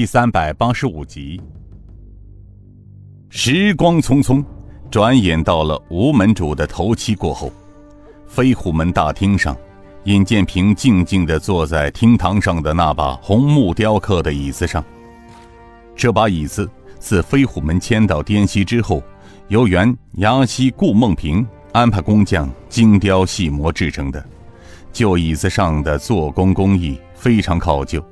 第三百八十五集。时光匆匆，转眼到了吴门主的头七过后。飞虎门大厅上，尹建平静静地坐在厅堂上的那把红木雕刻的椅子上。这把椅子自飞虎门迁到滇西之后，由原崖西顾梦平安排工匠精雕细磨制成的。旧椅子上的做工工艺非常考究，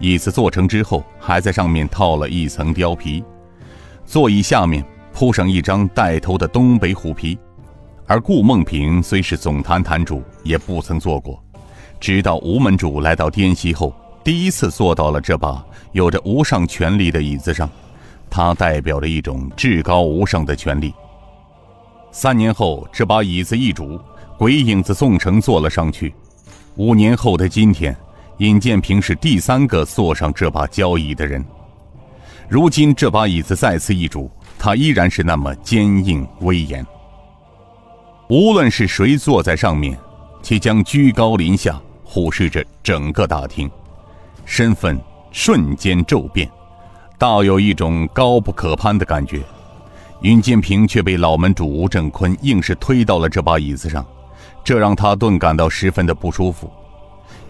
椅子做成之后，还在上面套了一层貂皮，座椅下面铺上一张带头的东北虎皮。而顾梦平虽是总坛坛主，也不曾做过。直到吴门主来到滇西后，第一次坐到了这把有着无上权力的椅子上，它代表着一种至高无上的权力。三年后，这把椅子易主，鬼影子宋城坐了上去。五年后的今天，尹建平是第三个坐上这把交椅的人。如今这把椅子再次易主，他依然是那么坚硬威严。无论是谁坐在上面，即将居高临下，俯视着整个大厅，身份瞬间骤变，倒有一种高不可攀的感觉。尹建平却被老门主吴正坤硬是推到了这把椅子上，这让他顿感到十分的不舒服，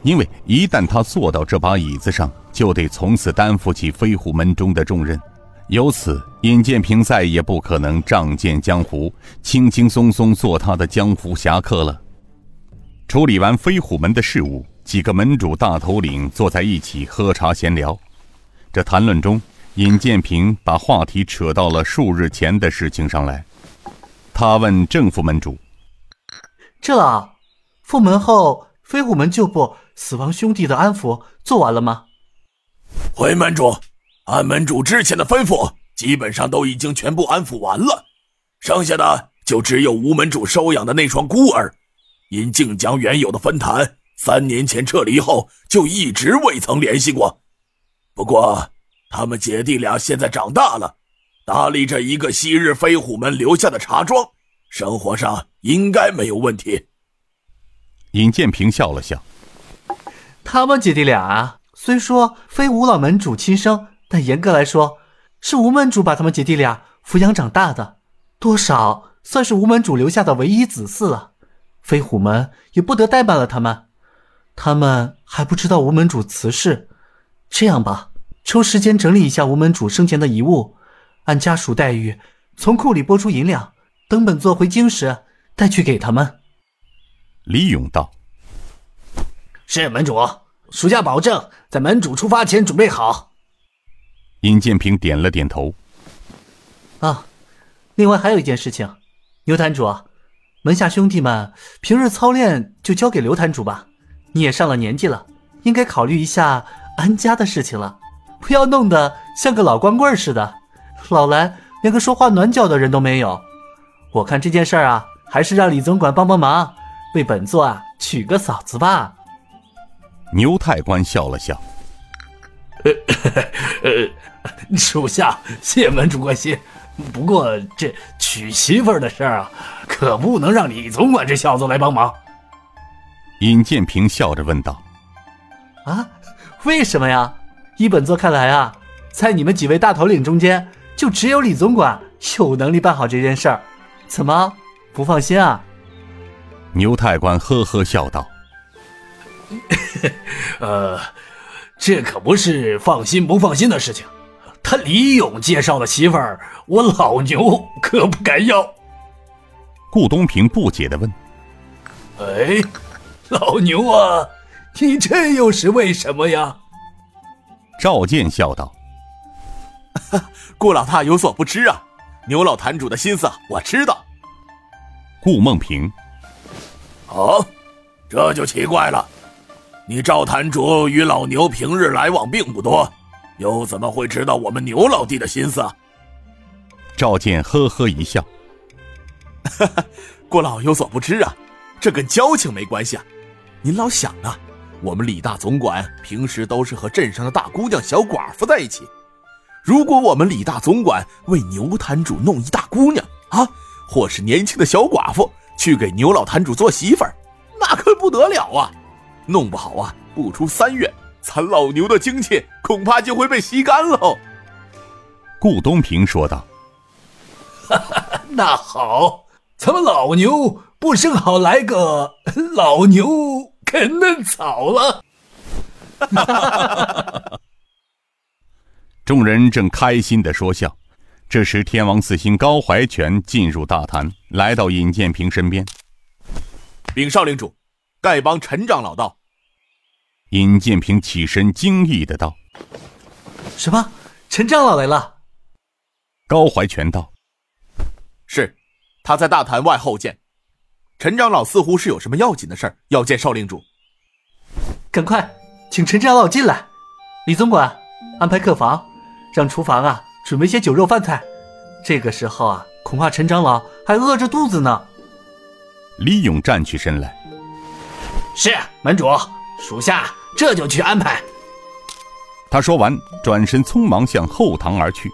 因为一旦他坐到这把椅子上，就得从此担负起飞虎门中的重任。由此，尹建平再也不可能仗剑江湖，轻轻松松做他的江湖侠客了。处理完飞虎门的事务，几个门主大头领坐在一起喝茶闲聊。这谈论中，尹建平把话题扯到了数日前的事情上来。他问正副门主：“这副，门后飞虎门旧部死亡兄弟的安抚做完了吗？”回门主。按门主之前的吩咐，基本上都已经全部安抚完了，剩下的就只有吴门主收养的那双孤儿。因靖江原有的分坛三年前撤离后，就一直未曾联系过。不过，他们姐弟俩现在长大了，打理着一个昔日飞虎门留下的茶庄，生活上应该没有问题。尹建平笑了笑：“他们姐弟俩啊虽说非吴老门主亲生。”但严格来说，是吴门主把他们姐弟俩抚养长大的，多少算是吴门主留下的唯一子嗣了。飞虎门也不得怠慢了他们，他们还不知道吴门主辞世。这样吧，抽时间整理一下吴门主生前的遗物，按家属待遇，从库里拨出银两，等本座回京时带去给他们。李勇道：“是门主，属下保证在门主出发前准备好。”尹建平点了点头。啊，另外还有一件事情，牛坛主，门下兄弟们平日操练就交给刘坛主吧。你也上了年纪了，应该考虑一下安家的事情了，不要弄得像个老光棍似的，老来连个说话暖脚的人都没有。我看这件事儿啊，还是让李总管帮帮忙，为本座啊娶个嫂子吧。牛太官笑了笑。呃 呃，属下谢门主关心，不过这娶媳妇儿的事儿啊，可不能让李总管这小子来帮忙。尹建平笑着问道：“啊，为什么呀？依本座看来啊，在你们几位大头领中间，就只有李总管有能力办好这件事儿，怎么不放心啊？”牛太官呵呵笑道：“ 呃。”这可不是放心不放心的事情，他李勇介绍的媳妇儿，我老牛可不敢要。顾东平不解的问：“哎，老牛啊，你这又是为什么呀？”赵健笑道：“ 顾老大有所不知啊，牛老坛主的心思我知道。”顾梦平：“哦，这就奇怪了。”你赵坛主与老牛平日来往并不多，又怎么会知道我们牛老弟的心思？赵健呵呵一笑：“哈哈，郭老有所不知啊，这跟交情没关系啊。您老想啊，我们李大总管平时都是和镇上的大姑娘、小寡妇在一起。如果我们李大总管为牛坛主弄一大姑娘啊，或是年轻的小寡妇去给牛老坛主做媳妇儿，那可不得了啊！”弄不好啊，不出三月，咱老牛的精气恐怕就会被吸干喽。顾东平说道：“ 那好，咱们老牛不正好来个老牛啃嫩草了？” 众人正开心的说笑，这时天王四星高怀全进入大坛，来到尹建平身边。禀少领主，丐帮陈长老到。尹建平起身惊异的道：“什么？陈长老来了？”高怀全道：“是，他在大坛外候见。陈长老似乎是有什么要紧的事儿要见少领主。赶快请陈长老进来。李总管，安排客房。”让厨房啊准备些酒肉饭菜，这个时候啊，恐怕陈长老还饿着肚子呢。李勇站起身来，是门主，属下这就去安排。他说完，转身匆忙向后堂而去。